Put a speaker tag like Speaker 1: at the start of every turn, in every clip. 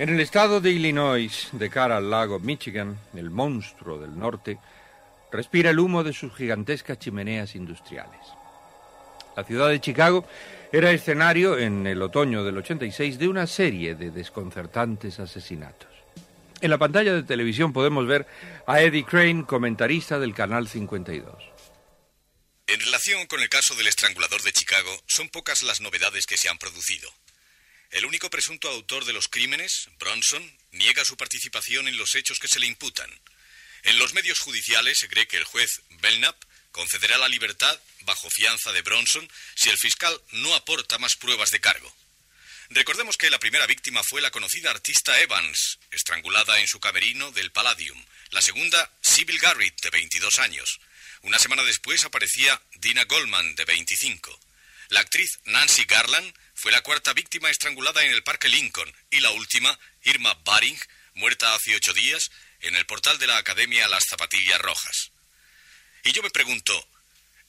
Speaker 1: En el estado de Illinois, de cara al lago Michigan, el monstruo del norte, respira el humo de sus gigantescas chimeneas industriales. La ciudad de Chicago era escenario en el otoño del 86 de una serie de desconcertantes asesinatos. En la pantalla de televisión podemos ver a Eddie Crane, comentarista del Canal 52.
Speaker 2: En relación con el caso del estrangulador de Chicago, son pocas las novedades que se han producido. El único presunto autor de los crímenes, Bronson, niega su participación en los hechos que se le imputan. En los medios judiciales se cree que el juez Belknap concederá la libertad bajo fianza de Bronson si el fiscal no aporta más pruebas de cargo. Recordemos que la primera víctima fue la conocida artista Evans, estrangulada en su camerino del Palladium. La segunda, Sybil Garrett, de 22 años. Una semana después aparecía Dina Goldman, de 25. La actriz Nancy Garland fue la cuarta víctima estrangulada en el Parque Lincoln y la última, Irma Baring, muerta hace ocho días en el portal de la Academia Las Zapatillas Rojas. Y yo me pregunto,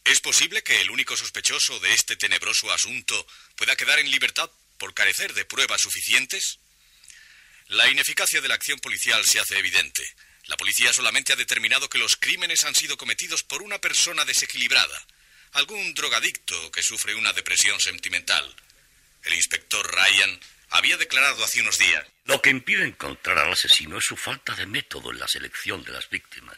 Speaker 2: ¿es posible que el único sospechoso de este tenebroso asunto pueda quedar en libertad por carecer de pruebas suficientes? La ineficacia de la acción policial se hace evidente. La policía solamente ha determinado que los crímenes han sido cometidos por una persona desequilibrada, algún drogadicto que sufre una depresión sentimental. El inspector Ryan había declarado hace unos días.
Speaker 3: Lo que impide encontrar al asesino es su falta de método en la selección de las víctimas.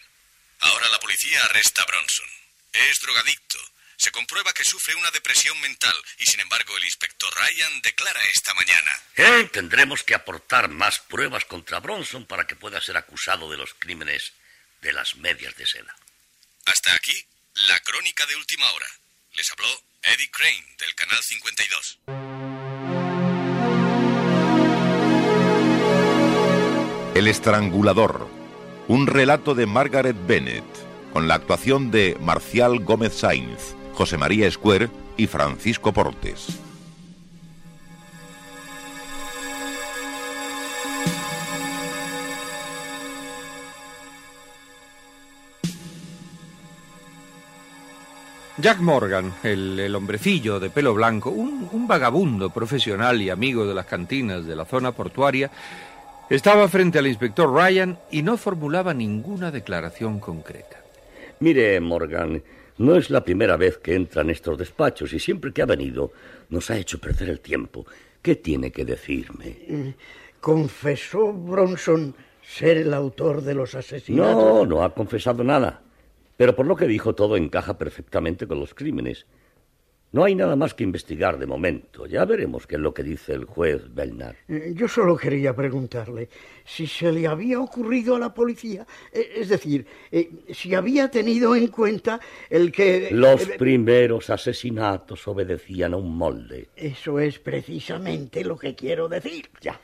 Speaker 2: Ahora la policía arresta a Bronson. Es drogadicto. Se comprueba que sufre una depresión mental y sin embargo el inspector Ryan declara esta mañana.
Speaker 3: ¿Eh? Tendremos que aportar más pruebas contra Bronson para que pueda ser acusado de los crímenes de las medias de seda.
Speaker 2: Hasta aquí, la crónica de última hora. Les habló Eddie Crane del Canal 52.
Speaker 4: El estrangulador. Un relato de Margaret Bennett, con la actuación de Marcial Gómez Sainz, José María Escuer y Francisco Portes.
Speaker 1: Jack Morgan, el, el hombrecillo de pelo blanco, un vagabundo profesional y amigo de las cantinas de la zona portuaria, estaba frente al inspector Ryan y no formulaba ninguna declaración concreta.
Speaker 3: Mire, Morgan, no es la primera vez que entra en estos despachos y siempre que ha venido nos ha hecho perder el tiempo. ¿Qué tiene que decirme?
Speaker 5: ¿Confesó Bronson ser el autor de los asesinatos?
Speaker 3: No, no ha confesado nada. Pero por lo que dijo todo encaja perfectamente con los crímenes. No hay nada más que investigar de momento. Ya veremos qué es lo que dice el juez Belnar.
Speaker 5: Eh, Yo solo quería preguntarle si se le había ocurrido a la policía, eh, es decir, eh, si había tenido en cuenta el que...
Speaker 3: Los primeros asesinatos obedecían a un molde.
Speaker 5: Eso es precisamente lo que quiero decir. Ya.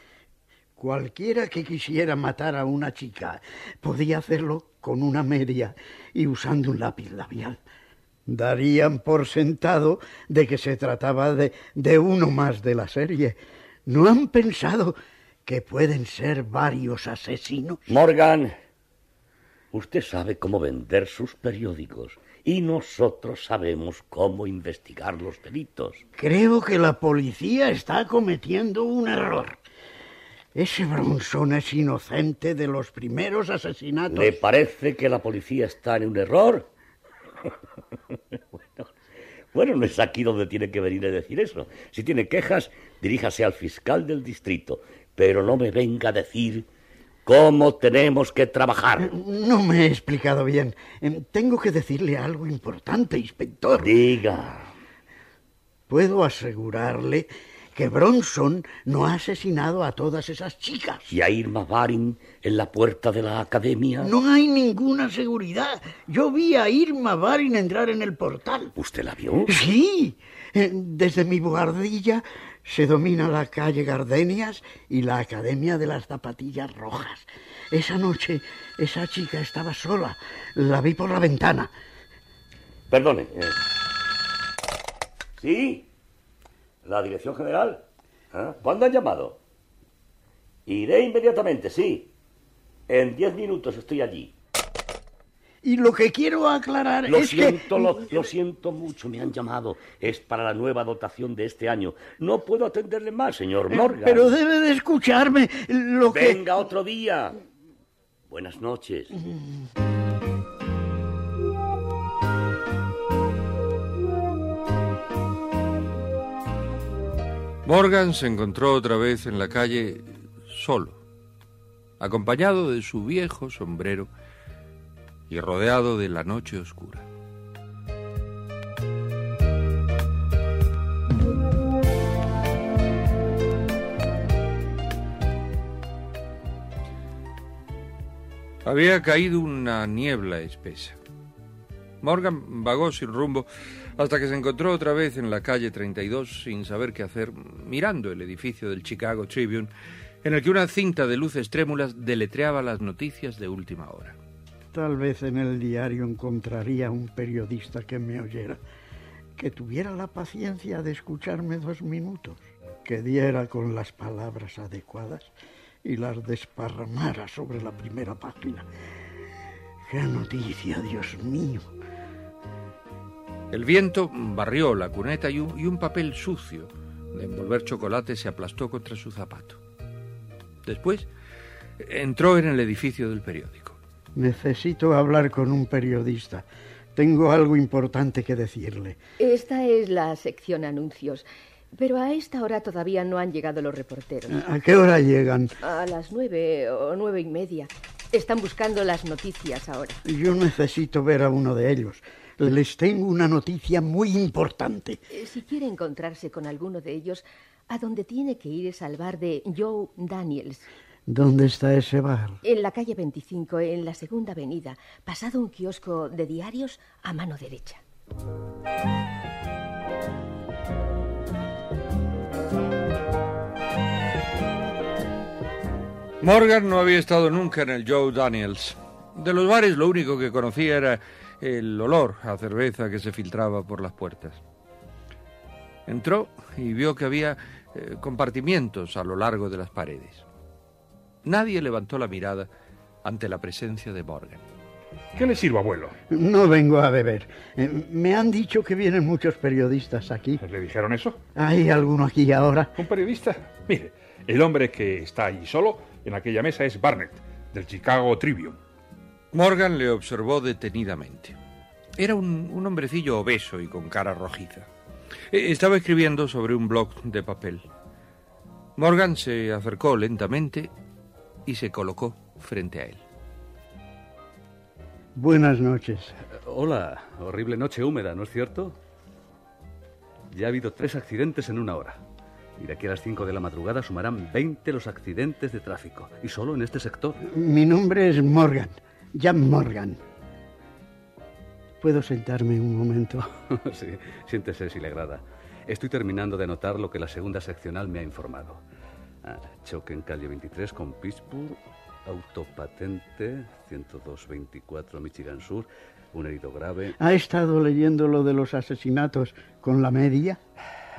Speaker 5: Cualquiera que quisiera matar a una chica podía hacerlo con una media y usando un lápiz labial. Darían por sentado de que se trataba de, de uno más de la serie. ¿No han pensado que pueden ser varios asesinos?
Speaker 3: Morgan, usted sabe cómo vender sus periódicos y nosotros sabemos cómo investigar los delitos.
Speaker 5: Creo que la policía está cometiendo un error. Ese Bronson es inocente de los primeros asesinatos.
Speaker 3: ¿Le parece que la policía está en un error? bueno, Bueno, no es aquí donde tiene que venir a decir eso. Si tiene quejas, diríjase al fiscal del distrito. Pero no me venga a decir cómo tenemos que trabajar.
Speaker 5: No me he explicado bien. Em, tengo que decirle algo importante, inspector.
Speaker 3: Diga.
Speaker 5: Puedo asegurarle que Bronson no ha asesinado a todas esas chicas.
Speaker 3: ¿Y a Irma Barin en la puerta de la academia?
Speaker 5: No hay ninguna seguridad. Yo vi a Irma Barin entrar en el portal.
Speaker 3: ¿Usted la vio?
Speaker 5: Sí. Eh, desde mi buhardilla se domina la calle Gardenias y la Academia de las Zapatillas Rojas. Esa noche esa chica estaba sola. La vi por la ventana.
Speaker 3: Perdone. Eh. ¿Sí? ¿La dirección general? ¿Ah? ¿Cuándo han llamado? Iré inmediatamente, sí. En diez minutos estoy allí.
Speaker 5: Y lo que quiero aclarar
Speaker 3: lo
Speaker 5: es
Speaker 3: siento,
Speaker 5: que...
Speaker 3: Lo, lo siento mucho, me han llamado. Es para la nueva dotación de este año. No puedo atenderle más, señor Morgan.
Speaker 5: Pero debe de escucharme lo que...
Speaker 3: Venga otro día. Buenas noches.
Speaker 1: Morgan se encontró otra vez en la calle solo, acompañado de su viejo sombrero y rodeado de la noche oscura. Había caído una niebla espesa. Morgan vagó sin rumbo hasta que se encontró otra vez en la calle 32 sin saber qué hacer, mirando el edificio del Chicago Tribune, en el que una cinta de luces trémulas deletreaba las noticias de última hora.
Speaker 5: Tal vez en el diario encontraría un periodista que me oyera, que tuviera la paciencia de escucharme dos minutos, que diera con las palabras adecuadas y las desparramara sobre la primera página. ¡Qué noticia, Dios mío!
Speaker 1: El viento barrió la cuneta y un, y un, papel sucio de envolver chocolate se aplastó contra su zapato. Después entró en el edificio del periódico.
Speaker 5: Necesito hablar con un periodista. Tengo algo importante que decirle.
Speaker 6: Esta es la sección anuncios. Pero a esta hora todavía no han llegado los reporteros.
Speaker 5: ¿A qué hora llegan?
Speaker 6: A las nueve o nueve y media. Están buscando las noticias ahora.
Speaker 5: Yo necesito ver a uno de ellos. Les tengo una noticia muy importante.
Speaker 6: Si quiere encontrarse con alguno de ellos, a donde tiene que ir es al bar de Joe Daniels.
Speaker 5: ¿Dónde está ese bar?
Speaker 6: En la calle 25, en la segunda avenida, pasado un kiosco de diarios a mano derecha.
Speaker 1: Morgan no había estado nunca en el Joe Daniels. De los bares lo único que conocía era el olor a cerveza que se filtraba por las puertas. Entró y vio que había eh, compartimientos a lo largo de las paredes. Nadie levantó la mirada ante la presencia de Morgan.
Speaker 7: ¿Qué le sirvo, abuelo?
Speaker 5: No vengo a beber. Eh, me han dicho que vienen muchos periodistas aquí.
Speaker 7: ¿Le dijeron eso?
Speaker 5: ¿Hay alguno aquí ahora?
Speaker 7: ¿Un periodista? Mire, el hombre que está allí solo en aquella mesa es Barnett, del Chicago Tribune.
Speaker 1: Morgan le observó detenidamente. Era un, un hombrecillo obeso y con cara rojiza. Eh, Estaba escribiendo sobre un bloc de papel. Morgan se acercó lentamente y se colocó frente a él.
Speaker 5: Buenas noches.
Speaker 8: Hola, horrible noche húmeda, ¿no es cierto? Ya ha habido tres accidentes en una hora. Y de aquí a las 5 de la madrugada sumarán 20 los accidentes de tráfico. Y solo en este sector.
Speaker 5: Mi nombre es Morgan. Jan Morgan. ¿Puedo sentarme un momento?
Speaker 8: sí, siéntese si le agrada. Estoy terminando de anotar lo que la segunda seccional me ha informado. Ah, choque en calle 23 con Pittsburgh, autopatente 10224 Michigan Sur, un herido grave.
Speaker 5: ¿Ha estado leyendo lo de los asesinatos con la media?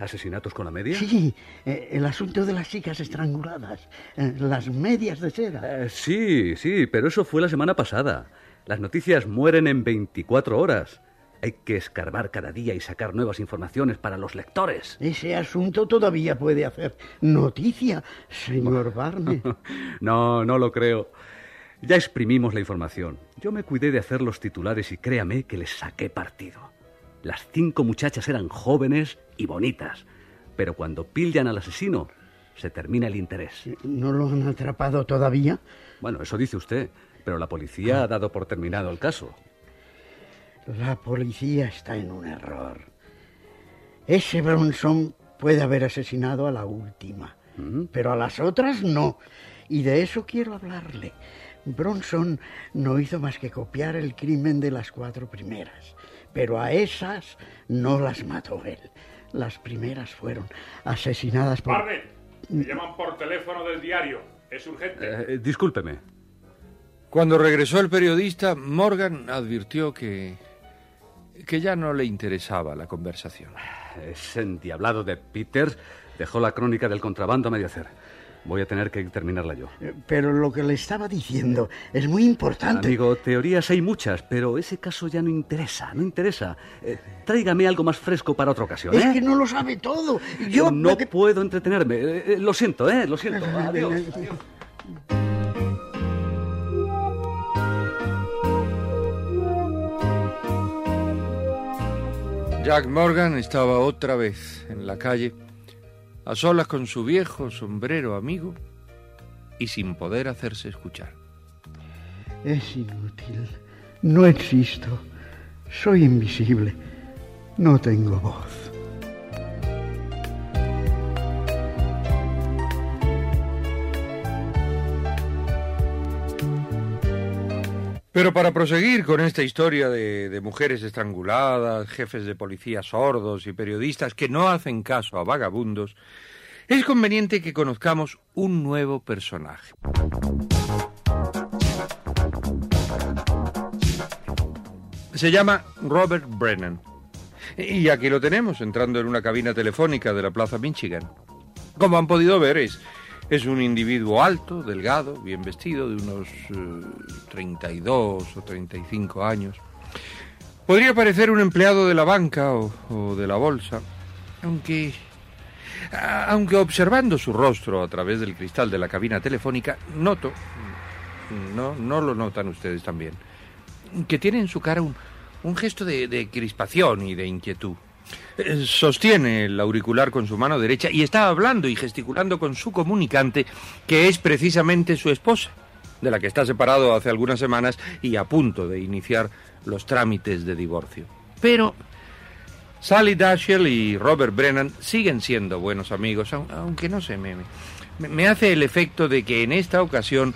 Speaker 8: ¿Asesinatos con la media?
Speaker 5: Sí, eh, el asunto de las chicas estranguladas, eh, las medias de seda.
Speaker 8: Eh, sí, sí, pero eso fue la semana pasada. Las noticias mueren en 24 horas. Hay que escarbar cada día y sacar nuevas informaciones para los lectores.
Speaker 5: Ese asunto todavía puede hacer noticia, señor Barney.
Speaker 8: no, no lo creo. Ya exprimimos la información. Yo me cuidé de hacer los titulares y créame que les saqué partido. Las cinco muchachas eran jóvenes y bonitas. Pero cuando pillan al asesino, se termina el interés.
Speaker 5: ¿No lo han atrapado todavía?
Speaker 8: Bueno, eso dice usted, pero la policía ha dado por terminado el caso.
Speaker 5: La policía está en un error. Ese Bronson puede haber asesinado a la última,
Speaker 8: ¿Mm?
Speaker 5: pero a las otras no. Y de eso quiero hablarle. Bronson no hizo más que copiar el crimen de las cuatro primeras, pero a esas no las mató él. Las primeras fueron asesinadas por...
Speaker 7: Barnett, me llaman por teléfono del diario. Es urgente.
Speaker 8: Eh, discúlpeme.
Speaker 1: Cuando regresó el periodista, Morgan advirtió que que ya no le interesaba la conversación.
Speaker 8: Ese endiablado de Peters dejó la crónica del contrabando a medio hacer. Voy a tener que terminarla yo.
Speaker 5: Pero lo que le estaba diciendo es muy importante.
Speaker 8: Amigo, teorías hay muchas, pero ese caso ya no interesa, no interesa. Eh, tráigame algo más fresco para otra ocasión.
Speaker 5: Es
Speaker 8: ¿eh?
Speaker 5: que no lo sabe todo. Yo
Speaker 8: no puedo entretenerme. Eh, eh, lo siento, ¿eh? Lo siento. Adiós. adiós.
Speaker 1: Jack Morgan estaba otra vez en la calle, a solas con su viejo sombrero amigo y sin poder hacerse escuchar.
Speaker 5: Es inútil. No existo. Soy invisible. No tengo voz.
Speaker 1: Pero para proseguir con esta historia de, mujeres estranguladas, jefes de policía sordos y periodistas que no hacen caso a vagabundos, es conveniente que conozcamos un nuevo personaje. Se llama Robert Brennan. Y aquí lo tenemos, entrando en una cabina telefónica de la Plaza Michigan. Como han podido ver, es, es un individuo alto, delgado, bien vestido, de unos eh, 32 o 35 años. Podría parecer un empleado de la banca o, de la bolsa, aunque, aunque observando su rostro a través del cristal de la cabina telefónica, noto, no, no lo notan ustedes también, que tiene en su cara un, un gesto de crispación y de inquietud. Eh, Sostiene el auricular con su mano derecha y está hablando y gesticulando con su comunicante, que es precisamente su esposa, de la que está separado hace algunas semanas y a punto de iniciar los trámites de divorcio. Pero Sally Dashiell y Robert Brennan siguen siendo buenos amigos, aunque no sé, me, me, me hace el efecto de que en esta ocasión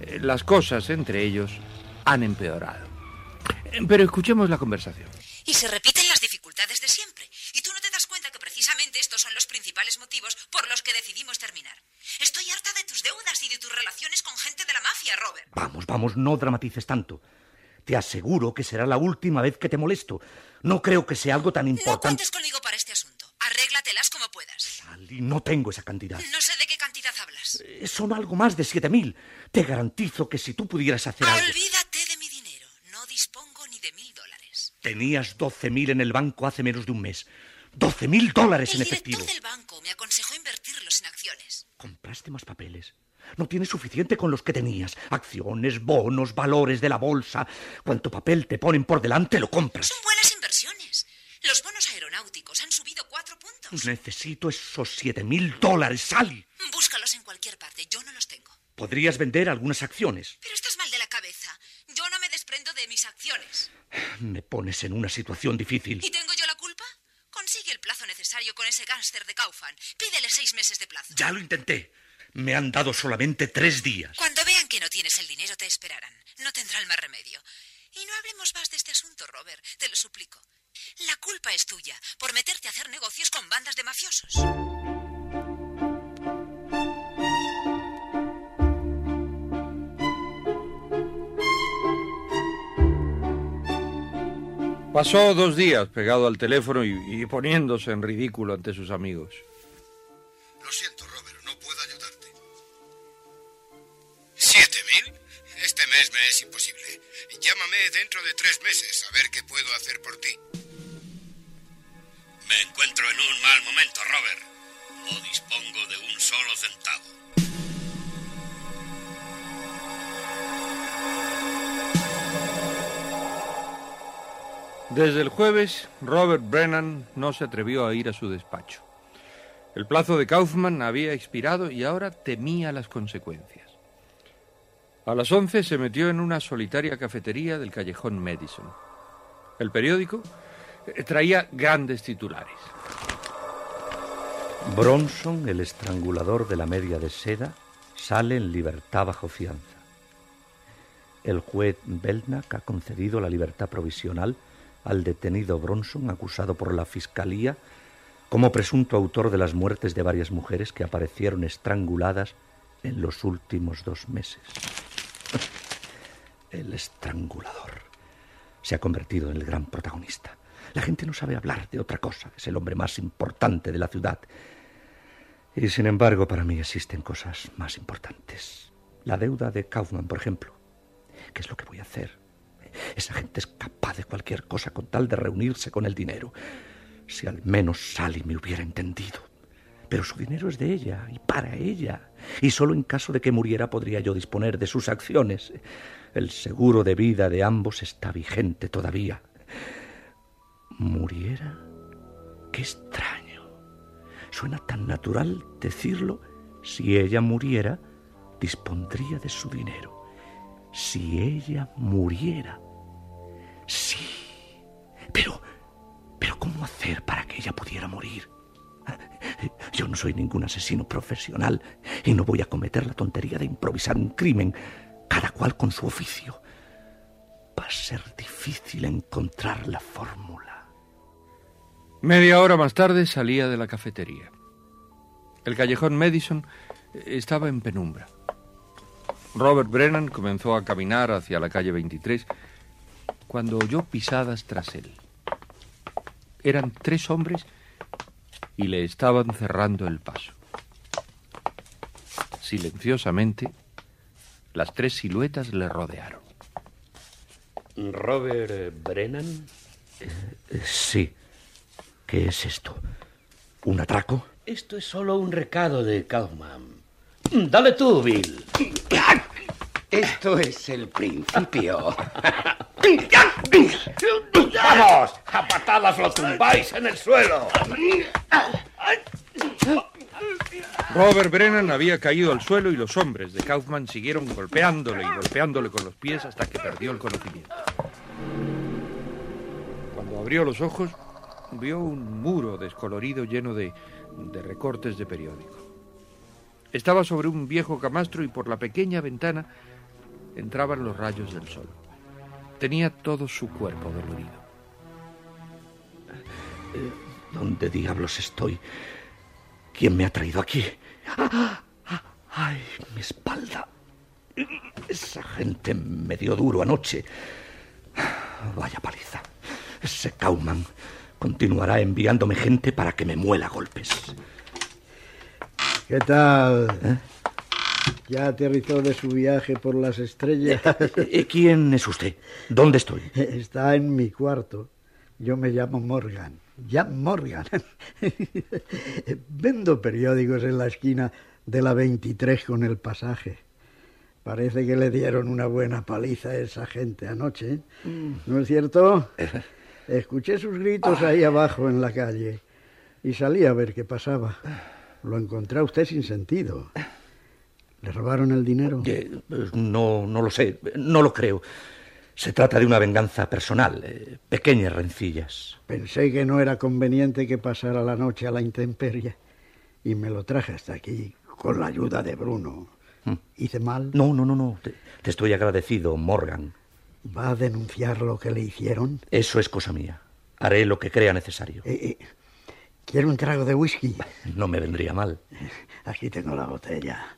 Speaker 1: eh, las cosas entre ellos han empeorado. Pero escuchemos la conversación.
Speaker 9: Y se repiten las dificultades de siempre. Y tú no te das cuenta que precisamente estos son los principales motivos por los que decidimos terminar. Estoy harta de tus deudas y de tus relaciones con gente de la mafia, Robert.
Speaker 10: Vamos, vamos, no dramatices tanto. Te aseguro que será la última vez que te molesto. No creo que sea algo tan
Speaker 9: No
Speaker 10: importante.
Speaker 9: cuentes conmigo para este asunto. Arréglatelas como puedas.
Speaker 10: Sally, no tengo esa cantidad.
Speaker 9: No sé de qué cantidad hablas.
Speaker 10: Eh, Son algo más de siete mil. Te garantizo que si tú pudieras hacer algo...
Speaker 9: Olvídate de mi dinero. No dispongo ni de mil dólares.
Speaker 10: Tenías doce mil en el banco hace menos de un mes. Doce mil dólares en
Speaker 9: El
Speaker 10: efectivo.
Speaker 9: director del banco me aconsejó invertirlos en acciones.
Speaker 10: Compraste más papeles. No tienes suficiente con los que tenías. Acciones, bonos, valores de la bolsa. Cuanto papel te ponen por delante, lo compras.
Speaker 9: Son buenas inversiones. Los bonos aeronáuticos han subido cuatro puntos.
Speaker 10: Necesito esos siete mil dólares, Sally.
Speaker 9: Búscalos en cualquier parte. Yo no los tengo.
Speaker 10: Podrías vender algunas acciones.
Speaker 9: Pero estás mal de la cabeza. Yo no me desprendo de mis acciones.
Speaker 10: Me pones en una situación difícil.
Speaker 9: ¿Y tengo yo la culpa? Consigue el plazo necesario con ese gángster de Kaufman. Pídele seis meses de plazo.
Speaker 10: Ya lo intenté. Me han dado solamente tres días.
Speaker 9: Cuando vean que no tienes el dinero, te esperarán. No tendrán más remedio. Y no hablemos más de este asunto, Robert. Te lo suplico. La culpa es tuya por meterte a hacer negocios con bandas de mafiosos.
Speaker 1: Pasó dos días pegado al teléfono y, poniéndose en ridículo ante sus amigos.
Speaker 2: Lo siento, Robert, no puedo ayudarte. ¿Siete mil? Este mes me es imposible. Llámame dentro de tres meses a ver qué puedo hacer por ti. Me encuentro en un mal momento, Robert. No dispongo de un solo centavo.
Speaker 1: Desde el jueves, Robert Brennan no se atrevió a ir a su despacho. El plazo de Kaufman había expirado y ahora temía las consecuencias. A las once se metió en una solitaria cafetería del callejón Madison. El periódico eh, traía grandes titulares.
Speaker 10: Bronson, el estrangulador de la media de seda, sale en libertad bajo fianza. El juez Belknap ha concedido la libertad provisional al detenido Bronson, acusado por la Fiscalía como presunto autor de las muertes de varias mujeres que aparecieron estranguladas en los últimos dos meses. El estrangulador se ha convertido en el gran protagonista. La gente no sabe hablar de otra cosa. Es el hombre más importante de la ciudad. Y sin embargo, para mí existen cosas más importantes. La deuda de Kaufman, por ejemplo. ¿Qué es lo que voy a hacer? Esa gente es capaz de cualquier cosa con tal de reunirse con el dinero. Si al menos Sally me hubiera entendido. Pero su dinero es de ella y para ella. Y solo en caso de que muriera podría yo disponer de sus acciones. El seguro de vida de ambos está vigente todavía. ¿Muriera? Qué extraño. Suena tan natural decirlo. Si ella muriera, dispondría de su dinero. Si ella muriera. Sí. Pero... Pero ¿cómo hacer para que ella pudiera morir? Yo no soy ningún asesino profesional y no voy a cometer la tontería de improvisar un crimen, cada cual con su oficio. Va a ser difícil encontrar la fórmula.
Speaker 1: Media hora más tarde salía de la cafetería. El callejón Madison estaba en penumbra. Robert Brennan comenzó a caminar hacia la calle 23 cuando oyó pisadas tras él. Eran tres hombres y le estaban cerrando el paso. Silenciosamente, las tres siluetas le rodearon.
Speaker 3: ¿Robert Brennan?
Speaker 10: Sí. ¿Qué es esto? ¿Un atraco?
Speaker 3: Esto es solo un recado de Kaufman. Dale tú, Bill.
Speaker 11: Esto es el principio.
Speaker 3: ¡Vamos! ¡A patadas lo tumbáis en el suelo!
Speaker 1: Robert Brennan había caído al suelo y los hombres de Kaufman siguieron golpeándole y golpeándole con los pies hasta que perdió el conocimiento. Cuando abrió los ojos, vio un muro descolorido lleno de, de recortes de periódico. Estaba sobre un viejo camastro y por la pequeña ventana entraban los rayos del sol. Tenía todo su cuerpo dolorido.
Speaker 10: ¿Dónde diablos estoy? ¿Quién me ha traído aquí? ¡Ay, mi espalda! Esa gente me dio duro anoche. Vaya paliza. Ese Kauman continuará enviándome gente para que me muela golpes.
Speaker 5: ¿Qué tal? ¿Eh? ¿Ya aterrizó de su viaje por las estrellas?
Speaker 10: Eh, ¿Quién es usted? ¿Dónde estoy?
Speaker 5: Está en mi cuarto. Yo me llamo Morgan. Ya Morgan. Vendo periódicos en la esquina de la 23 con el pasaje. Parece que le dieron una buena paliza a esa gente anoche. ¿eh? ¿No es cierto? Escuché sus gritos ahí abajo en la calle y salí a ver qué pasaba. Lo encontré a usted sin sentido. ¿Le robaron el dinero?
Speaker 10: Eh, no, no lo sé, no lo creo. Se trata de una venganza personal, eh, pequeñas rencillas.
Speaker 5: Pensé que no era conveniente que pasara la noche a la intemperie y me lo traje hasta aquí con la ayuda de Bruno.
Speaker 10: Mm.
Speaker 5: ¿Hice mal?
Speaker 10: No, no, no, no. Te, te estoy agradecido, Morgan.
Speaker 5: ¿Va a denunciar lo que le hicieron?
Speaker 10: Eso es cosa mía. Haré lo que crea necesario.
Speaker 5: Eh, eh, ¿Quiere un trago de whisky?
Speaker 10: No me vendría mal.
Speaker 5: Aquí tengo la botella.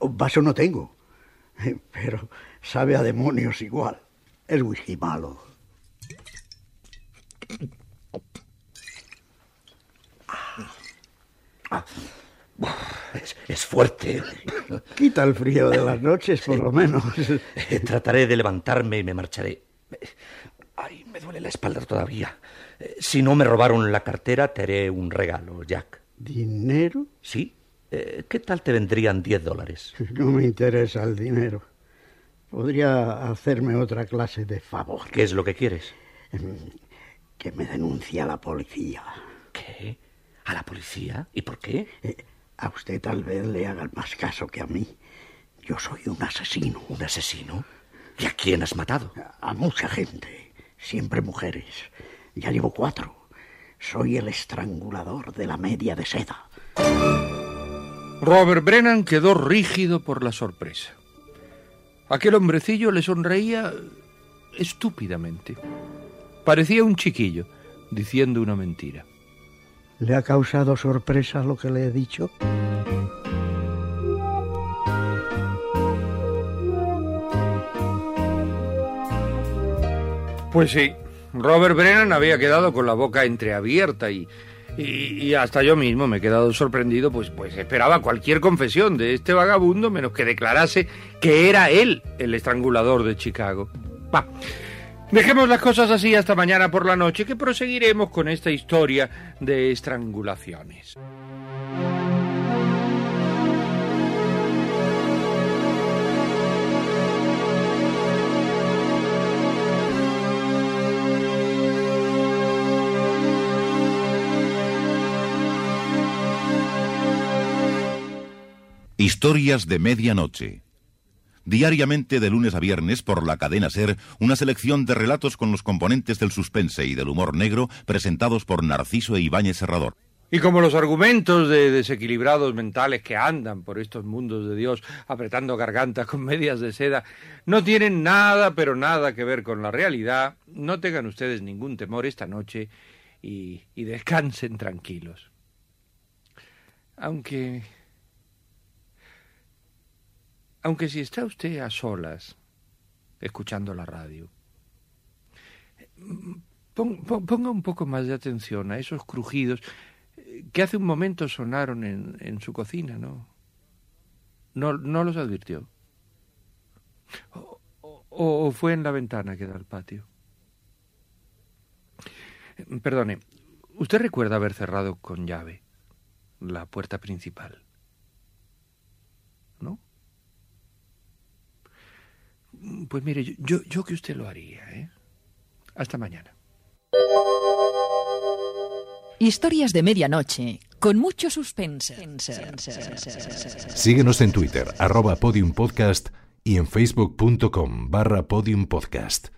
Speaker 5: Vaso no tengo, pero sabe a demonios igual. Es whisky malo.
Speaker 10: Es, es, fuerte.
Speaker 5: Quita el frío de las noches, por lo menos.
Speaker 10: Trataré de levantarme y me marcharé. Ay, me duele la espalda todavía. Si no me robaron la cartera, te haré un regalo, Jack.
Speaker 5: ¿Dinero?
Speaker 10: Sí. Eh, ¿Qué tal te vendrían diez dólares?
Speaker 5: No me interesa el dinero. Podría hacerme otra clase de favor.
Speaker 10: ¿Qué es lo que quieres?
Speaker 5: Que me denuncia a la policía.
Speaker 10: ¿Qué? ¿A la policía? ¿Y por qué?
Speaker 5: Eh, a usted tal vez le hagan más caso que a mí. Yo soy un asesino.
Speaker 10: ¿Un asesino? ¿Y a quién has matado?
Speaker 5: A mucha gente, siempre mujeres. Ya llevo cuatro. Soy el estrangulador de la media de seda.
Speaker 1: Robert Brennan quedó rígido por la sorpresa. Aquel hombrecillo le sonreía estúpidamente. Parecía un chiquillo diciendo una mentira.
Speaker 5: ¿Le ha causado sorpresa lo que le he dicho?
Speaker 1: Pues sí, Robert Brennan había quedado con la boca entreabierta y, y, hasta yo mismo me he quedado sorprendido, pues, pues esperaba cualquier confesión de este vagabundo menos que declarase que era él el estrangulador de Chicago. Va, dejemos las cosas así hasta mañana por la noche, que proseguiremos con esta historia de estrangulaciones.
Speaker 4: Historias de Medianoche. Diariamente de lunes a viernes por la cadena Ser, una selección de relatos con los componentes del suspense y del humor negro presentados por Narciso e Ibáñez Serrador.
Speaker 1: Y como los argumentos de desequilibrados mentales que andan por estos mundos de Dios apretando gargantas con medias de seda no tienen nada, pero nada que ver con la realidad, no tengan ustedes ningún temor esta noche y, y descansen tranquilos. Aunque aunque si está usted a solas, escuchando la radio, ponga un poco más de atención a esos crujidos que hace un momento sonaron en, su cocina, ¿no? ¿no? ¿No los advirtió? O, o, fue en la ventana que da al patio? Perdone, ¿usted recuerda haber cerrado con llave la puerta principal? Pues mire, yo, yo que usted lo haría, ¿eh? Hasta mañana.
Speaker 12: Historias de medianoche, con mucho suspense.
Speaker 13: Síguenos en Twitter, arroba podiumpodcast y en facebook.com barra podiumpodcast.